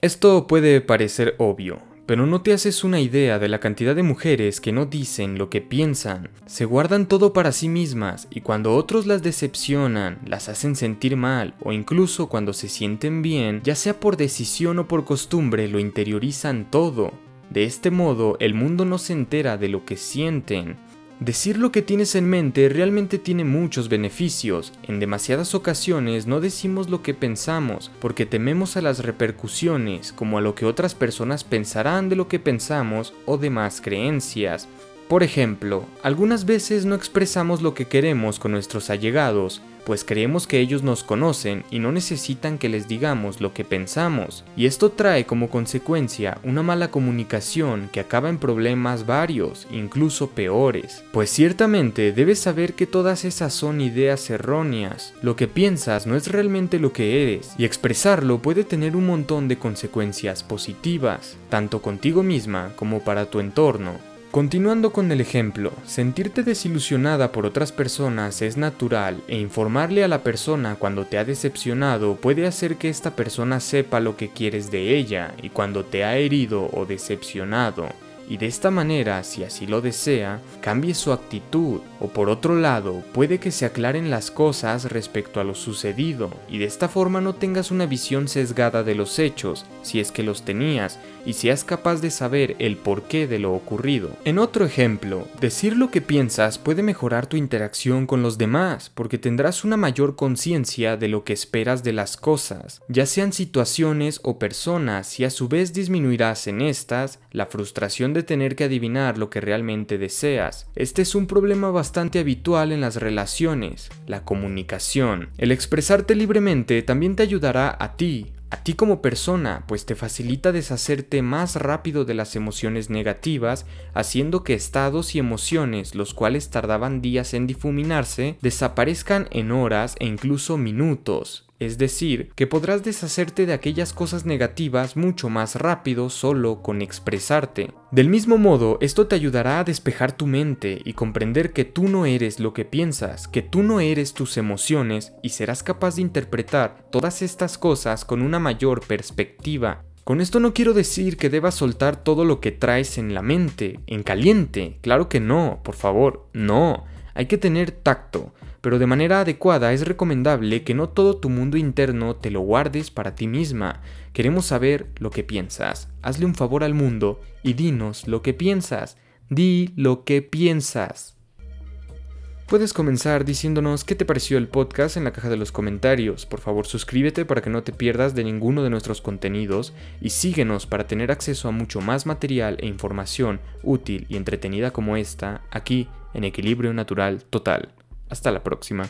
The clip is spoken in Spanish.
Esto puede parecer obvio, pero no te haces una idea de la cantidad de mujeres que no dicen lo que piensan, se guardan todo para sí mismas y cuando otros las decepcionan, las hacen sentir mal o incluso cuando se sienten bien, ya sea por decisión o por costumbre, lo interiorizan todo. De este modo, el mundo no se entera de lo que sienten, Decir lo que tienes en mente realmente tiene muchos beneficios. En demasiadas ocasiones no decimos lo que pensamos porque tememos a las repercusiones, como a lo que otras personas pensarán de lo que pensamos o demás creencias. Por ejemplo, algunas veces no expresamos lo que queremos con nuestros allegados, pues creemos que ellos nos conocen y no necesitan que les digamos lo que pensamos, y esto trae como consecuencia una mala comunicación que acaba en problemas varios, incluso peores, pues ciertamente debes saber que todas esas son ideas erróneas, lo que piensas no es realmente lo que eres, y expresarlo puede tener un montón de consecuencias positivas, tanto contigo misma como para tu entorno, Continuando con el ejemplo, sentirte desilusionada por otras personas es natural e informarle a la persona cuando te ha decepcionado puede hacer que esta persona sepa lo que quieres de ella y cuando te ha herido o decepcionado y de esta manera, si así lo desea, cambie su actitud o por otro lado, puede que se aclaren las cosas respecto a lo sucedido y de esta forma no tengas una visión sesgada de los hechos, si es que los tenías, y seas capaz de saber el porqué de lo ocurrido. En otro ejemplo, decir lo que piensas puede mejorar tu interacción con los demás, porque tendrás una mayor conciencia de lo que esperas de las cosas, ya sean situaciones o personas, y a su vez disminuirás en estas la frustración de tener que adivinar lo que realmente deseas. Este es un problema bastante habitual en las relaciones, la comunicación. El expresarte libremente también te ayudará a ti, a ti como persona, pues te facilita deshacerte más rápido de las emociones negativas, haciendo que estados y emociones, los cuales tardaban días en difuminarse, desaparezcan en horas e incluso minutos es decir, que podrás deshacerte de aquellas cosas negativas mucho más rápido solo con expresarte. Del mismo modo, esto te ayudará a despejar tu mente y comprender que tú no eres lo que piensas, que tú no eres tus emociones y serás capaz de interpretar todas estas cosas con una mayor perspectiva. Con esto no quiero decir que debas soltar todo lo que traes en la mente, en caliente, claro que no, por favor, no. Hay que tener tacto, pero de manera adecuada es recomendable que no todo tu mundo interno te lo guardes para ti misma. Queremos saber lo que piensas. Hazle un favor al mundo y dinos lo que piensas. Di lo que piensas. Puedes comenzar diciéndonos qué te pareció el podcast en la caja de los comentarios. Por favor, suscríbete para que no te pierdas de ninguno de nuestros contenidos y síguenos para tener acceso a mucho más material e información útil y entretenida como esta aquí en Equilibrio Natural Total. Hasta la próxima.